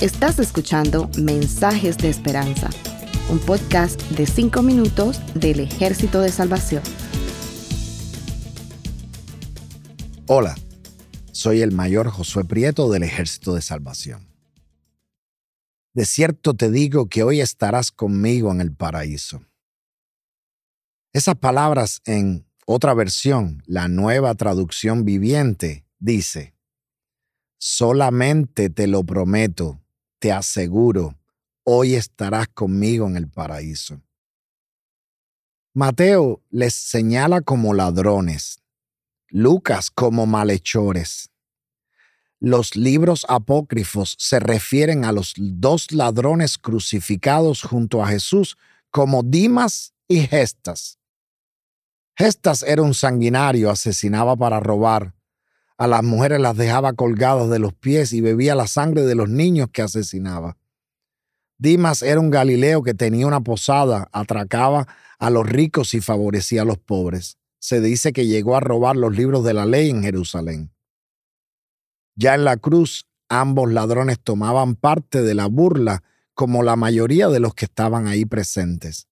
Estás escuchando Mensajes de Esperanza, un podcast de 5 minutos del Ejército de Salvación. Hola, soy el mayor Josué Prieto del Ejército de Salvación. De cierto te digo que hoy estarás conmigo en el paraíso. Esas palabras en otra versión, la nueva traducción viviente, dice, solamente te lo prometo, te aseguro, hoy estarás conmigo en el paraíso. Mateo les señala como ladrones, Lucas como malhechores. Los libros apócrifos se refieren a los dos ladrones crucificados junto a Jesús como Dimas y Gestas. Gestas era un sanguinario, asesinaba para robar. A las mujeres las dejaba colgadas de los pies y bebía la sangre de los niños que asesinaba. Dimas era un Galileo que tenía una posada, atracaba a los ricos y favorecía a los pobres. Se dice que llegó a robar los libros de la ley en Jerusalén. Ya en la cruz, ambos ladrones tomaban parte de la burla como la mayoría de los que estaban ahí presentes.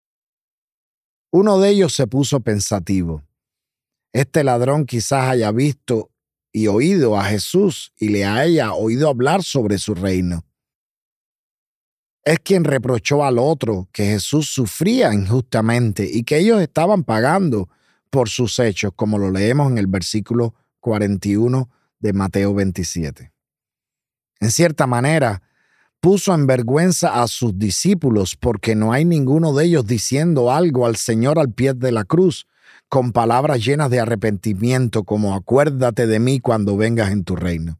Uno de ellos se puso pensativo. Este ladrón quizás haya visto y oído a Jesús y le haya oído hablar sobre su reino. Es quien reprochó al otro que Jesús sufría injustamente y que ellos estaban pagando por sus hechos, como lo leemos en el versículo 41 de Mateo 27. En cierta manera, puso en vergüenza a sus discípulos porque no hay ninguno de ellos diciendo algo al Señor al pie de la cruz con palabras llenas de arrepentimiento como acuérdate de mí cuando vengas en tu reino.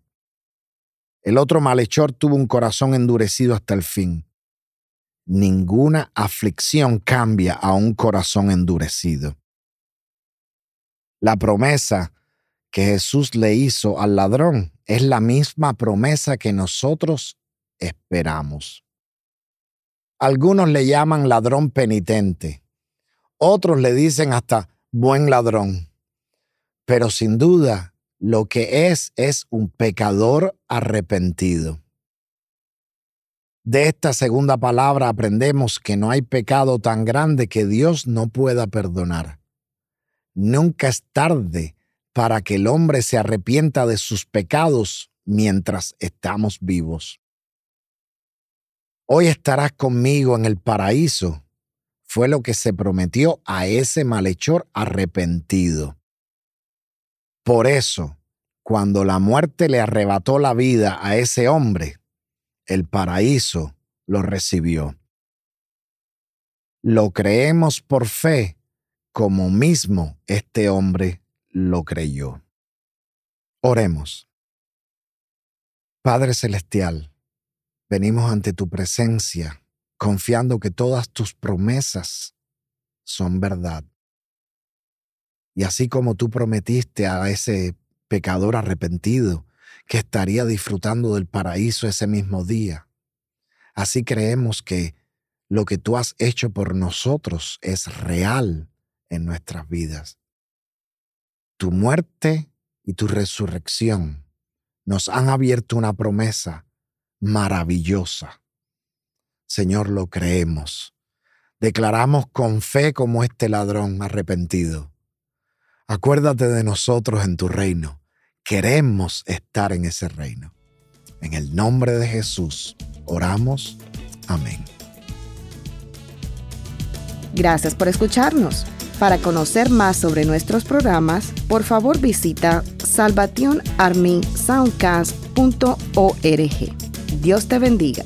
El otro malhechor tuvo un corazón endurecido hasta el fin. Ninguna aflicción cambia a un corazón endurecido. La promesa que Jesús le hizo al ladrón es la misma promesa que nosotros esperamos. Algunos le llaman ladrón penitente, otros le dicen hasta buen ladrón, pero sin duda lo que es es un pecador arrepentido. De esta segunda palabra aprendemos que no hay pecado tan grande que Dios no pueda perdonar. Nunca es tarde para que el hombre se arrepienta de sus pecados mientras estamos vivos. Hoy estarás conmigo en el paraíso, fue lo que se prometió a ese malhechor arrepentido. Por eso, cuando la muerte le arrebató la vida a ese hombre, el paraíso lo recibió. Lo creemos por fe, como mismo este hombre lo creyó. Oremos. Padre Celestial, Venimos ante tu presencia confiando que todas tus promesas son verdad. Y así como tú prometiste a ese pecador arrepentido que estaría disfrutando del paraíso ese mismo día, así creemos que lo que tú has hecho por nosotros es real en nuestras vidas. Tu muerte y tu resurrección nos han abierto una promesa maravillosa. Señor, lo creemos. Declaramos con fe como este ladrón arrepentido. Acuérdate de nosotros en tu reino. Queremos estar en ese reino. En el nombre de Jesús, oramos. Amén. Gracias por escucharnos. Para conocer más sobre nuestros programas, por favor visita salvationarmysoundcast.org. Dios te bendiga.